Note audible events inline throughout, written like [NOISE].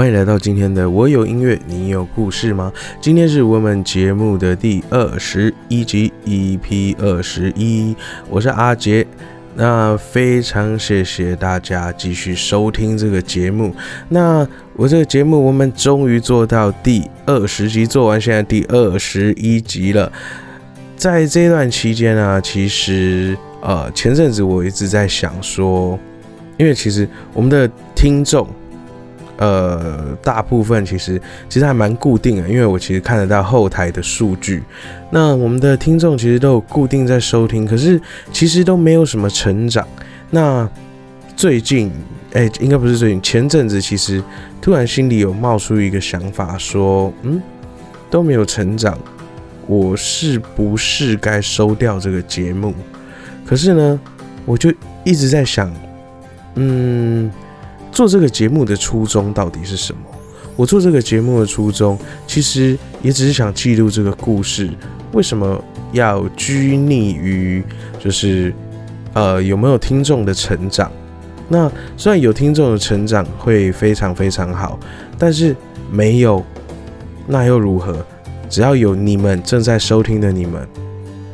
欢迎来到今天的我有音乐，你有故事吗？今天是我们节目的第二十一集，EP 二十一，我是阿杰。那非常谢谢大家继续收听这个节目。那我这个节目，我们终于做到第二十集，做完现在第二十一集了。在这段期间呢，其实呃前阵子我一直在想说，因为其实我们的听众。呃，大部分其实其实还蛮固定的，因为我其实看得到后台的数据。那我们的听众其实都有固定在收听，可是其实都没有什么成长。那最近，哎，应该不是最近，前阵子其实突然心里有冒出一个想法，说，嗯，都没有成长，我是不是该收掉这个节目？可是呢，我就一直在想，嗯。做这个节目的初衷到底是什么？我做这个节目的初衷，其实也只是想记录这个故事。为什么要拘泥于就是呃有没有听众的成长？那虽然有听众的成长会非常非常好，但是没有那又如何？只要有你们正在收听的你们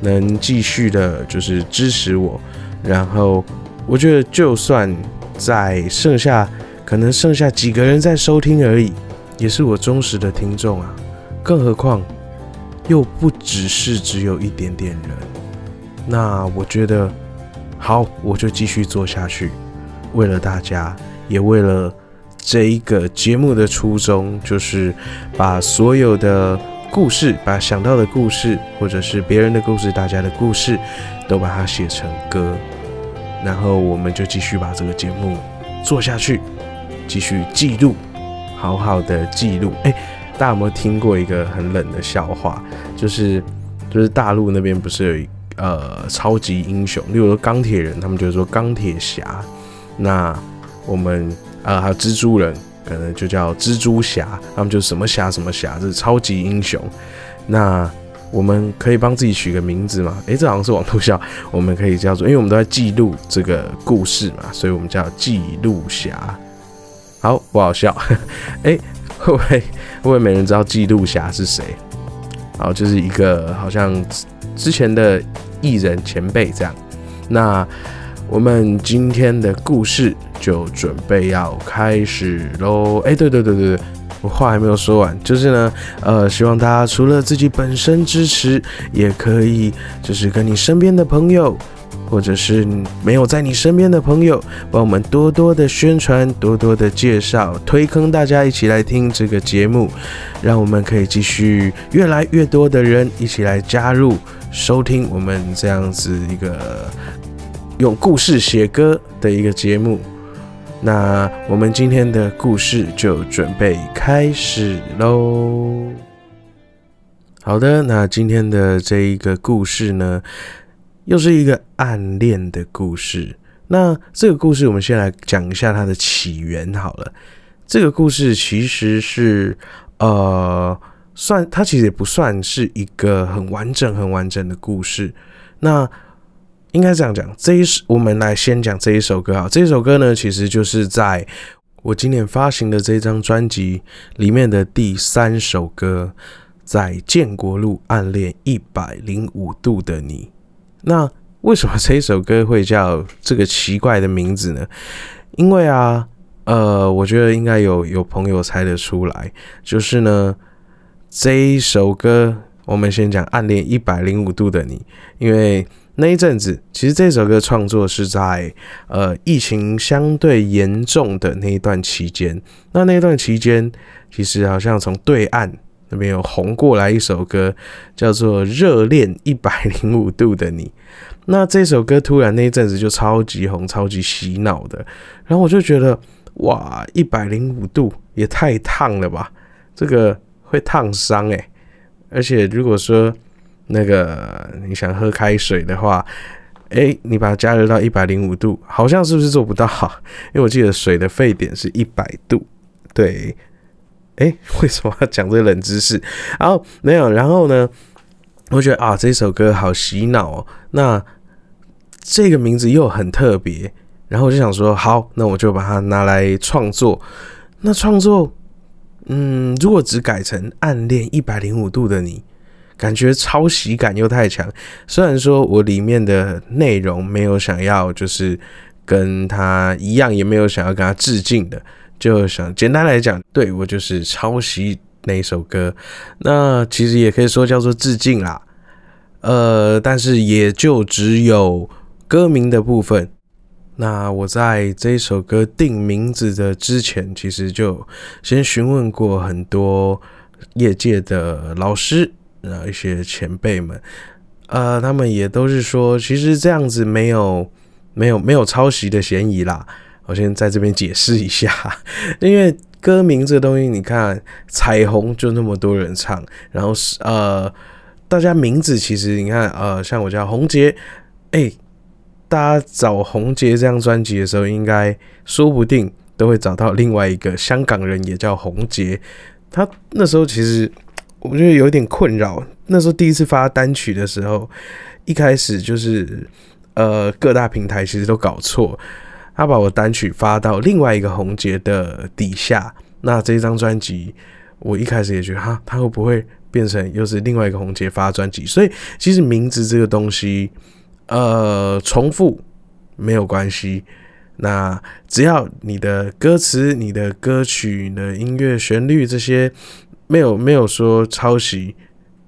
能继续的就是支持我，然后我觉得就算。在剩下可能剩下几个人在收听而已，也是我忠实的听众啊。更何况又不只是只有一点点人。那我觉得好，我就继续做下去。为了大家，也为了这一个节目的初衷，就是把所有的故事，把想到的故事，或者是别人的故事，大家的故事，都把它写成歌。然后我们就继续把这个节目做下去，继续记录，好好的记录。哎，大家有没有听过一个很冷的笑话？就是就是大陆那边不是有呃超级英雄，例如说钢铁人，他们就是说钢铁侠。那我们呃还有蜘蛛人，可能就叫蜘蛛侠，他们就什么侠什么侠，这是超级英雄。那我们可以帮自己取个名字嘛？诶，这好像是网络笑，[LAUGHS] 我们可以叫做，因为我们都在记录这个故事嘛，所以我们叫记录侠。好，不好笑。[LAUGHS] 诶，会不会会不会没人知道记录侠是谁？好，就是一个好像之前的艺人前辈这样。那我们今天的故事就准备要开始喽。诶，对对对对对。话还没有说完，就是呢，呃，希望大家除了自己本身支持，也可以就是跟你身边的朋友，或者是没有在你身边的朋友，帮我们多多的宣传，多多的介绍，推坑大家一起来听这个节目，让我们可以继续越来越多的人一起来加入收听我们这样子一个用故事写歌的一个节目。那我们今天的故事就准备开始喽。好的，那今天的这一个故事呢，又是一个暗恋的故事。那这个故事，我们先来讲一下它的起源好了。这个故事其实是，呃，算它其实也不算是一个很完整、很完整的故事。那应该这样讲，这一首我们来先讲这一首歌啊。这首歌呢，其实就是在我今年发行的这张专辑里面的第三首歌，在建国路暗恋一百零五度的你。那为什么这一首歌会叫这个奇怪的名字呢？因为啊，呃，我觉得应该有有朋友猜得出来，就是呢，这一首歌我们先讲暗恋一百零五度的你，因为。那一阵子，其实这首歌创作是在呃疫情相对严重的那一段期间。那那段期间，其实好像从对岸那边有红过来一首歌，叫做《热恋一百零五度的你》。那这首歌突然那一阵子就超级红、超级洗脑的。然后我就觉得，哇，一百零五度也太烫了吧！这个会烫伤诶。而且如果说那个你想喝开水的话，哎，你把它加热到一百零五度，好像是不是做不到？[LAUGHS] 因为我记得水的沸点是一百度。对，哎，为什么要讲这冷知识？然后没有，然后呢？我觉得啊，这首歌好洗脑哦。那这个名字又很特别，然后我就想说，好，那我就把它拿来创作。那创作嗯，如果只改成暗恋一百零五度的你，感觉抄袭感又太强。虽然说我里面的内容没有想要就是跟他一样，也没有想要跟他致敬的，就想简单来讲，对我就是抄袭那一首歌。那其实也可以说叫做致敬啦。呃，但是也就只有歌名的部分。那我在这一首歌定名字的之前，其实就先询问过很多业界的老师，然后一些前辈们，呃，他们也都是说，其实这样子没有没有没有抄袭的嫌疑啦。我先在这边解释一下，[LAUGHS] 因为歌名这东西，你看彩虹就那么多人唱，然后是呃，大家名字其实你看呃，像我叫洪杰，哎。大家找红杰这张专辑的时候，应该说不定都会找到另外一个香港人，也叫红杰。他那时候其实我觉得有点困扰。那时候第一次发单曲的时候，一开始就是呃各大平台其实都搞错，他把我单曲发到另外一个红杰的底下。那这张专辑，我一开始也觉得哈，他会不会变成又是另外一个红杰发专辑？所以其实名字这个东西。呃，重复没有关系。那只要你的歌词、你的歌曲、你的音乐旋律这些没有没有说抄袭，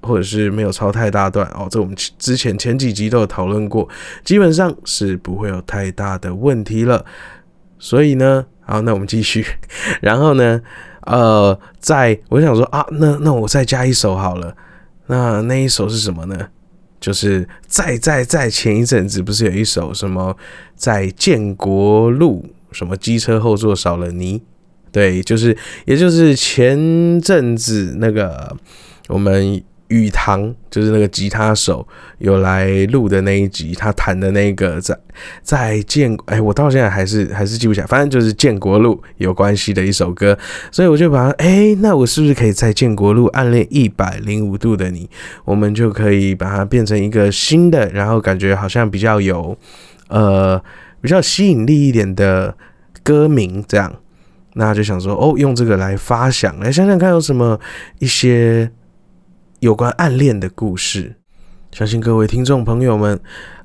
或者是没有抄太大段哦，这我们之前前几集都有讨论过，基本上是不会有太大的问题了。所以呢，好，那我们继续。[LAUGHS] 然后呢，呃，在我想说啊，那那我再加一首好了。那那一首是什么呢？就是在在在前一阵子不是有一首什么在建国路什么机车后座少了泥，对，就是也就是前阵子那个我们。雨堂就是那个吉他手有来录的那一集，他弹的那个在在建哎，我到现在还是还是记不起来，反正就是建国路有关系的一首歌，所以我就把它哎，那我是不是可以在建国路暗恋一百零五度的你，我们就可以把它变成一个新的，然后感觉好像比较有呃比较吸引力一点的歌名，这样，那就想说哦，用这个来发想，来想想看有什么一些。有关暗恋的故事，相信各位听众朋友们，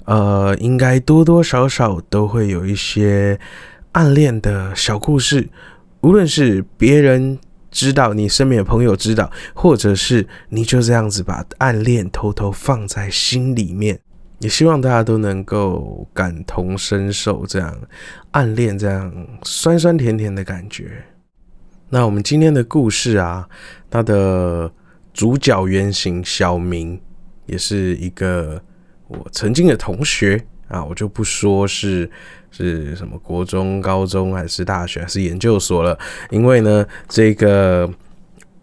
呃，应该多多少少都会有一些暗恋的小故事。无论是别人知道，你身边的朋友知道，或者是你就这样子把暗恋偷偷放在心里面，也希望大家都能够感同身受，这样暗恋这样酸酸甜甜的感觉。那我们今天的故事啊，它的。主角原型小明，也是一个我曾经的同学啊，我就不说是是什么国中、高中还是大学还是研究所了，因为呢，这个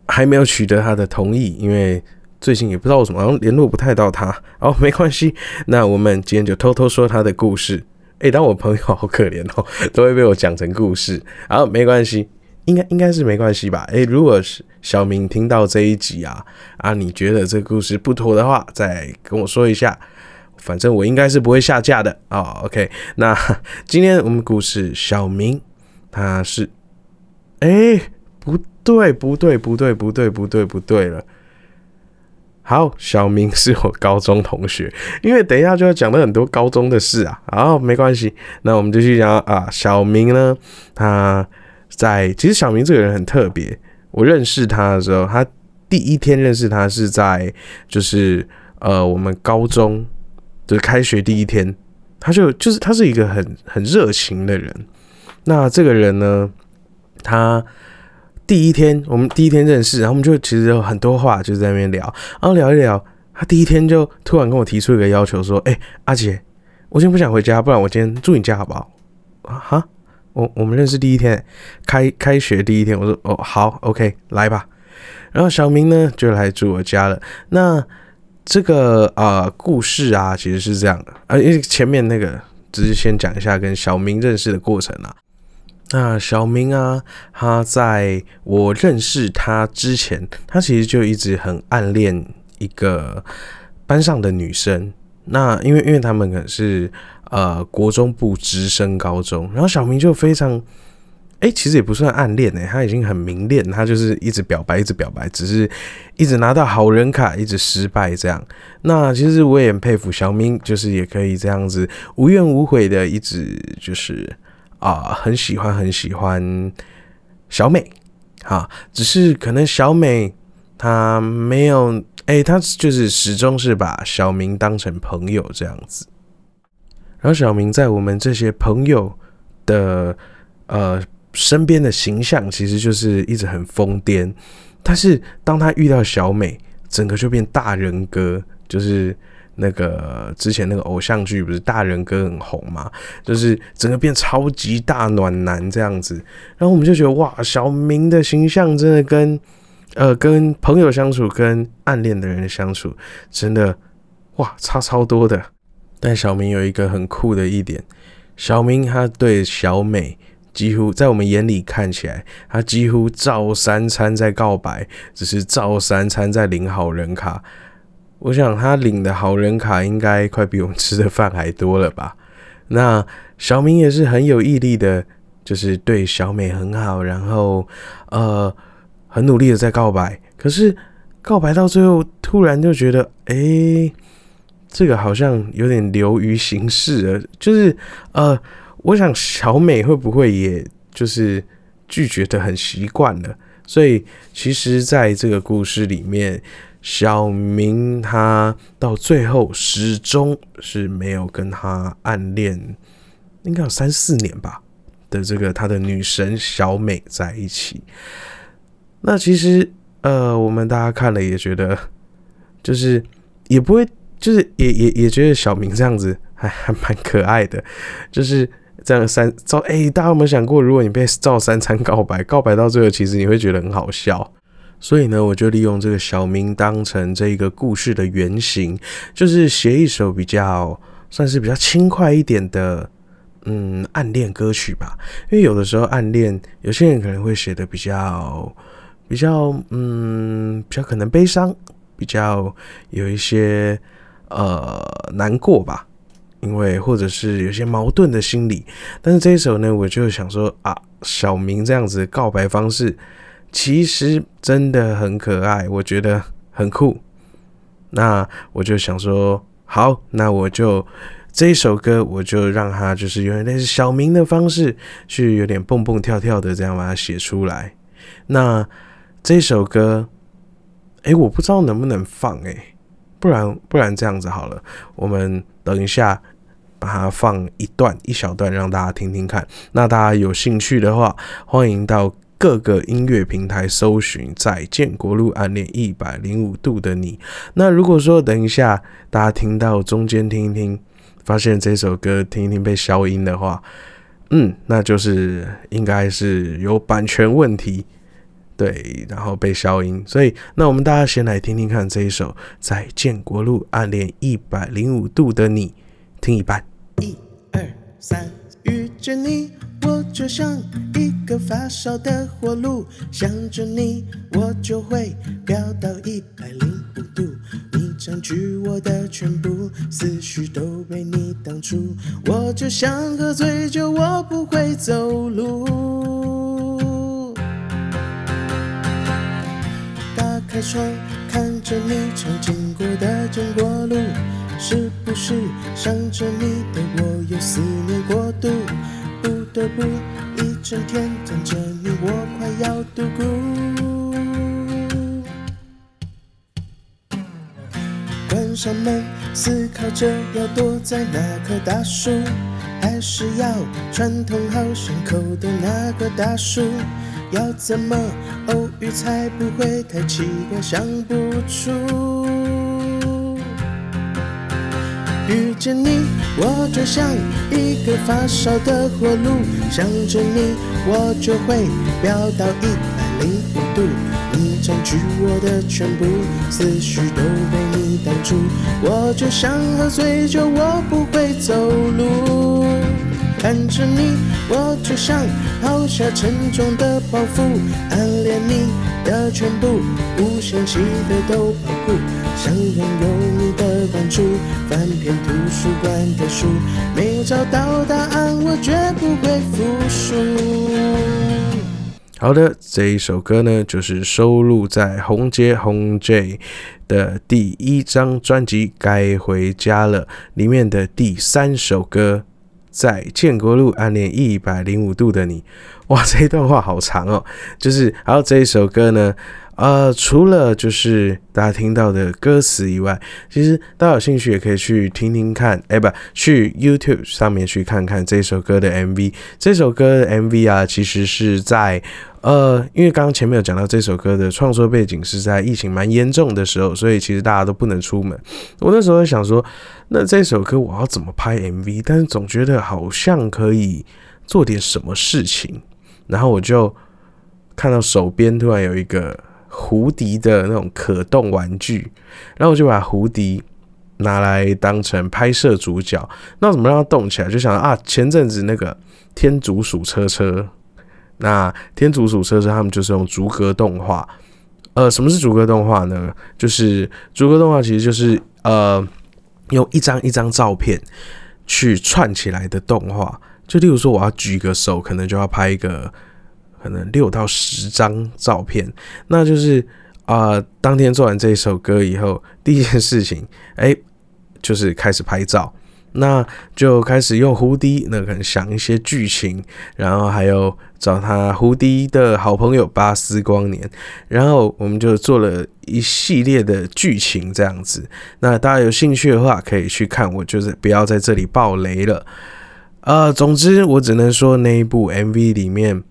还没有取得他的同意，因为最近也不知道为什么，好像联络不太到他。哦，[LAUGHS] 没关系，那我们今天就偷偷说他的故事。诶，当我朋友好可怜哦，[LAUGHS] 都会被我讲成故事。好，没关系。应该应该是没关系吧？诶，如果是小明听到这一集啊啊，你觉得这故事不妥的话，再跟我说一下。反正我应该是不会下架的啊。OK，那 [LAUGHS] 今天我们故事小明他是，哎，不对不对不对不对不对不对了。好，小明是我高中同学，因为等一下就要讲到很多高中的事啊。好，没关系，那我们就去讲啊。小明呢，他。在其实小明这个人很特别，我认识他的时候，他第一天认识他是在就是呃我们高中的开学第一天，他就就是他是一个很很热情的人。那这个人呢，他第一天我们第一天认识，然后我们就其实有很多话就在那边聊，然后聊一聊，他第一天就突然跟我提出一个要求，说：“哎，阿杰，我今天不想回家，不然我今天住你家好不好？”啊哈。我我们认识第一天，开开学第一天，我说哦好，OK，来吧。然后小明呢就来住我家了。那这个啊故事啊其实是这样的啊，因为前面那个只是先讲一下跟小明认识的过程啊。那小明啊，他在我认识他之前，他其实就一直很暗恋一个班上的女生。那因为因为他们可能是。呃，国中部直升高中，然后小明就非常哎，其实也不算暗恋哎，他已经很明恋，他就是一直表白，一直表白，只是一直拿到好人卡，一直失败这样。那其实我也很佩服小明，就是也可以这样子无怨无悔的一直就是啊，很喜欢很喜欢小美，哈，只是可能小美她没有，哎，她就是始终是把小明当成朋友这样子。然后小明在我们这些朋友的呃。身边的形象其实就是一直很疯癫，但是当他遇到小美，整个就变大人格，就是那个之前那个偶像剧不是大人哥很红嘛，就是整个变超级大暖男这样子。然后我们就觉得哇，小明的形象真的跟呃跟朋友相处，跟暗恋的人相处，真的哇差超多的。但小明有一个很酷的一点，小明他对小美。几乎在我们眼里看起来，他几乎照三餐在告白，只是照三餐在领好人卡。我想他领的好人卡应该快比我们吃的饭还多了吧？[LAUGHS] 那小明也是很有毅力的，就是对小美很好，然后呃很努力的在告白。可是告白到最后，突然就觉得，哎，这个好像有点流于形式了，就是呃。我想小美会不会也就是拒绝的很习惯了？所以其实在这个故事里面，小明他到最后始终是没有跟他暗恋，应该有三四年吧的这个他的女神小美在一起。那其实呃，我们大家看了也觉得，就是也不会，就是也也也觉得小明这样子还还蛮可爱的，就是。这样三照哎，大家有没有想过，如果你被赵三餐告白，告白到最后，其实你会觉得很好笑。所以呢，我就利用这个小明当成这一个故事的原型，就是写一首比较算是比较轻快一点的嗯暗恋歌曲吧。因为有的时候暗恋，有些人可能会写的比较比较嗯比较可能悲伤，比较有一些呃难过吧。因为或者是有些矛盾的心理，但是这一首呢，我就想说啊，小明这样子告白方式其实真的很可爱，我觉得很酷。那我就想说，好，那我就这一首歌，我就让他就是有点类似小明的方式，去有点蹦蹦跳跳的这样把它写出来。那这首歌，哎，我不知道能不能放，哎，不然不然这样子好了，我们等一下。把它放一段一小段让大家听听看。那大家有兴趣的话，欢迎到各个音乐平台搜寻《在建国路暗恋一百零五度的你》。那如果说等一下大家听到中间听一听，发现这首歌听一听被消音的话，嗯，那就是应该是有版权问题，对，然后被消音。所以，那我们大家先来听听看这一首《在建国路暗恋一百零五度的你》，听一半。一二三，遇见你，我就像一个发烧的火炉，想着你，我就会飙到一百零五度。你占据我的全部，思绪都被你挡住。我就像喝醉酒，我不会走路。打开窗，看着你常经过的中国路。是不是想着你对我有思念过度，不得不整天等着你，我快要度孤。关上门，思考着要躲在哪棵大树，还是要串通好巷口的那个大树？要怎么偶遇才不会太奇怪？想不出。遇见你，我就像一个发烧的火炉，想着你，我就会飙到一百零五度。你占据我的全部，思绪都被你挡住。我就像喝醉酒，我不会走路。看着你，我就像抛下沉重的包袱，暗恋你的全部，无限期的都保护。想拥有你的关注，翻遍图书馆的书，没有找到答案，我绝不会服输。好的，这一首歌呢，就是收录在红街红 J 的第一张专辑《该回家了》里面的第三首歌，在建国路暗恋一百零五度的你。哇，这一段话好长哦。就是，还有这一首歌呢。呃，除了就是大家听到的歌词以外，其实大家有兴趣也可以去听听看，哎，不，去 YouTube 上面去看看这首歌的 MV。这首歌的 MV 啊，其实是在呃，因为刚刚前面有讲到这首歌的创作背景是在疫情蛮严重的时候，所以其实大家都不能出门。我那时候想说，那这首歌我要怎么拍 MV？但是总觉得好像可以做点什么事情，然后我就看到手边突然有一个。胡迪的那种可动玩具，然后我就把胡迪拿来当成拍摄主角。那怎么让它动起来？就想啊，前阵子那个天竺鼠车车，那天竺鼠车车他们就是用逐格动画。呃，什么是逐格动画呢？就是逐格动画其实就是呃，用一张一张照片去串起来的动画。就例如说，我要举个手，可能就要拍一个。可能六到十张照片，那就是啊，当天做完这首歌以后，第一件事情，哎，就是开始拍照，那就开始用胡迪，那可能想一些剧情，然后还有找他胡迪的好朋友巴斯光年，然后我们就做了一系列的剧情这样子。那大家有兴趣的话，可以去看，我就是不要在这里爆雷了。呃，总之我只能说那一部 MV 里面。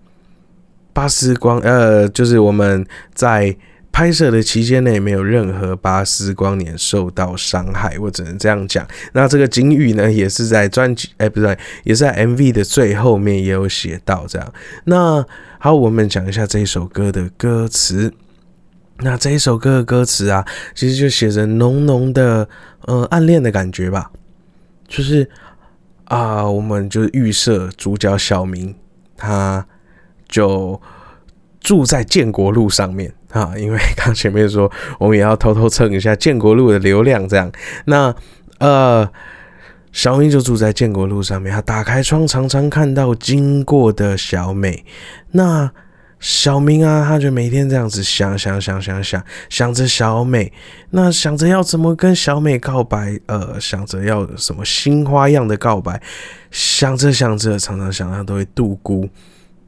巴斯光，呃，就是我们在拍摄的期间内没有任何巴斯光年受到伤害，我只能这样讲。那这个警语呢，也是在专辑，哎，不对，也是在 MV 的最后面也有写到这样。那好，我们讲一下这一首歌的歌词。那这一首歌的歌词啊，其实就写着浓浓的，呃，暗恋的感觉吧。就是啊，我们就预设主角小明他。就住在建国路上面啊，[LAUGHS] 因为刚前面说我们也要偷偷蹭一下建国路的流量，这样。那呃，小明就住在建国路上面，他打开窗，常常看到经过的小美。那小明啊，他就每天这样子想想想想想，想着小美，那想着要怎么跟小美告白，呃，想着要什么新花样的告白，想着想着，常常想他都会度孤。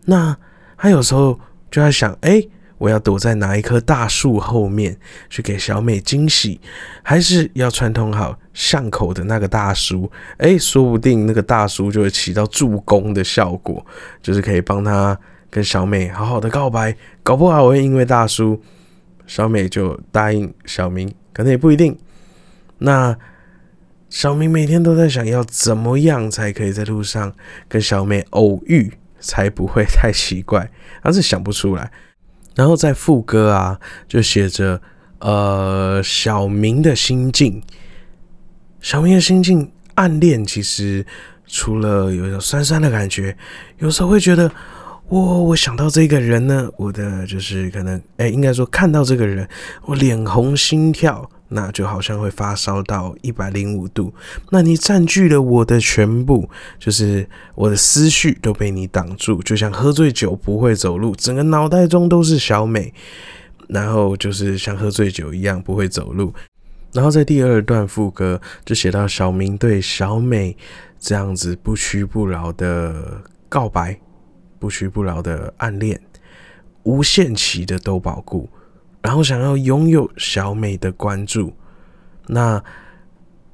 那他有时候就在想，哎，我要躲在哪一棵大树后面去给小美惊喜，还是要串通好巷口的那个大叔？哎，说不定那个大叔就会起到助攻的效果，就是可以帮他跟小美好好的告白。搞不好我会因为大叔，小美就答应小明，可能也不一定。那小明每天都在想要怎么样才可以在路上跟小美偶遇。才不会 [LAUGHS] 太奇怪，他是想不出来。然后在副歌啊，就写着呃小明的心境，小明的心境暗恋，其实除了有一种酸酸的感觉，有时候会觉得，我我想到这个人呢，我的就是可能哎，应该说看到这个人，我脸红心跳。那就好像会发烧到一百零五度，那你占据了我的全部，就是我的思绪都被你挡住，就像喝醉酒不会走路，整个脑袋中都是小美，然后就是像喝醉酒一样不会走路。然后在第二段副歌就写到小明对小美这样子不屈不挠的告白，不屈不挠的暗恋，无限期的都保固。然后想要拥有小美的关注，那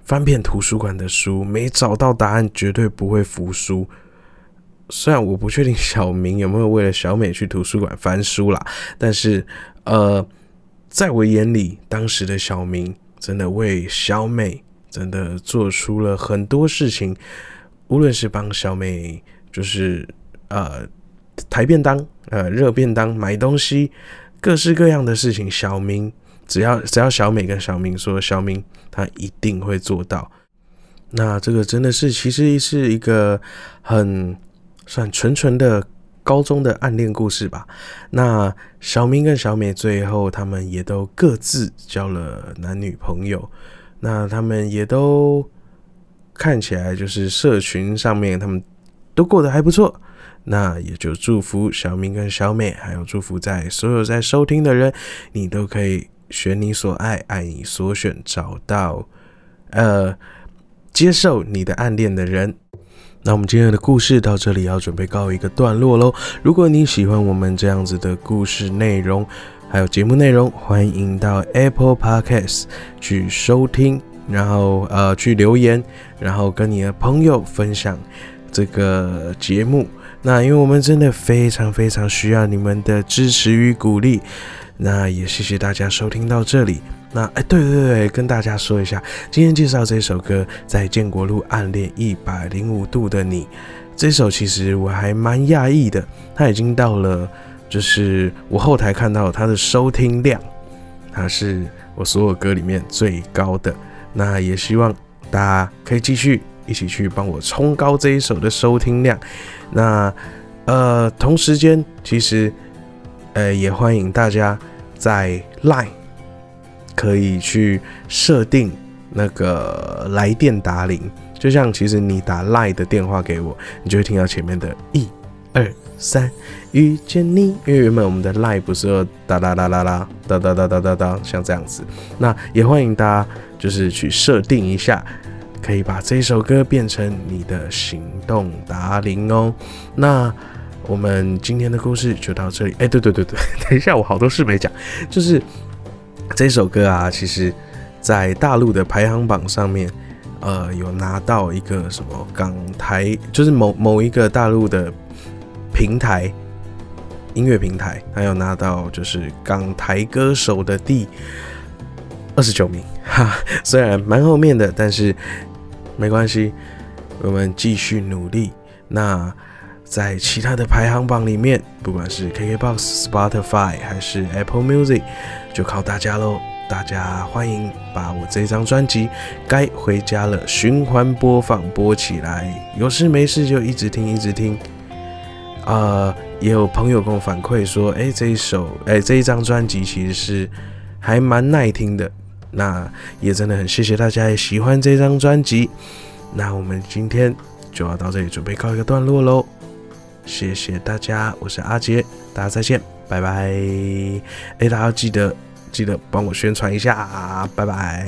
翻遍图书馆的书没找到答案，绝对不会服输。虽然我不确定小明有没有为了小美去图书馆翻书啦，但是呃，在我眼里，当时的小明真的为小美真的做出了很多事情，无论是帮小美就是呃抬便当、呃热便当、买东西。各式各样的事情，小明只要只要小美跟小明说，小明他一定会做到。那这个真的是其实是一个很算纯纯的高中的暗恋故事吧。那小明跟小美最后他们也都各自交了男女朋友，那他们也都看起来就是社群上面他们都过得还不错。那也就祝福小明跟小美，还有祝福在所有在收听的人，你都可以选你所爱，爱你所选，找到呃接受你的暗恋的人。那我们今天的故事到这里要准备告一个段落喽。如果你喜欢我们这样子的故事内容，还有节目内容，欢迎到 Apple Podcast 去收听，然后呃去留言，然后跟你的朋友分享这个节目。那因为我们真的非常非常需要你们的支持与鼓励，那也谢谢大家收听到这里。那哎，对对对，跟大家说一下，今天介绍这首歌在建国路暗恋一百零五度的你，这首其实我还蛮讶异的，它已经到了，就是我后台看到它的收听量，它是我所有歌里面最高的。那也希望大家可以继续一起去帮我冲高这一首的收听量。那，呃，同时间其实，呃，也欢迎大家在 Line 可以去设定那个来电打铃，就像其实你打 Line 的电话给我，你就会听到前面的一、二、三遇见你，因为原本我们的 Line 不是哒哒哒哒哒哒哒哒哒哒哒像这样子，那也欢迎大家就是去设定一下。可以把这首歌变成你的行动达铃哦。那我们今天的故事就到这里。哎，对对对对，[LAUGHS] 等一下，我好多事没讲。就是这首歌啊，其实在大陆的排行榜上面，呃，有拿到一个什么港台，就是某某一个大陆的平台音乐平台，还有拿到就是港台歌手的第二十九名。哈，虽然蛮后面的，但是。没关系，我们继续努力。那在其他的排行榜里面，不管是 KKBOX、Spotify 还是 Apple Music，就靠大家喽！大家欢迎把我这张专辑《该回家了》循环播放播起来，有事没事就一直听，一直听。啊，也有朋友跟我反馈说，哎，这一首，哎，这一张专辑其实是还蛮耐听的。那也真的很谢谢大家也喜欢这张专辑，那我们今天就要到这里准备告一个段落喽，谢谢大家，我是阿杰，大家再见，拜拜，哎，大家记得记得帮我宣传一下，拜拜。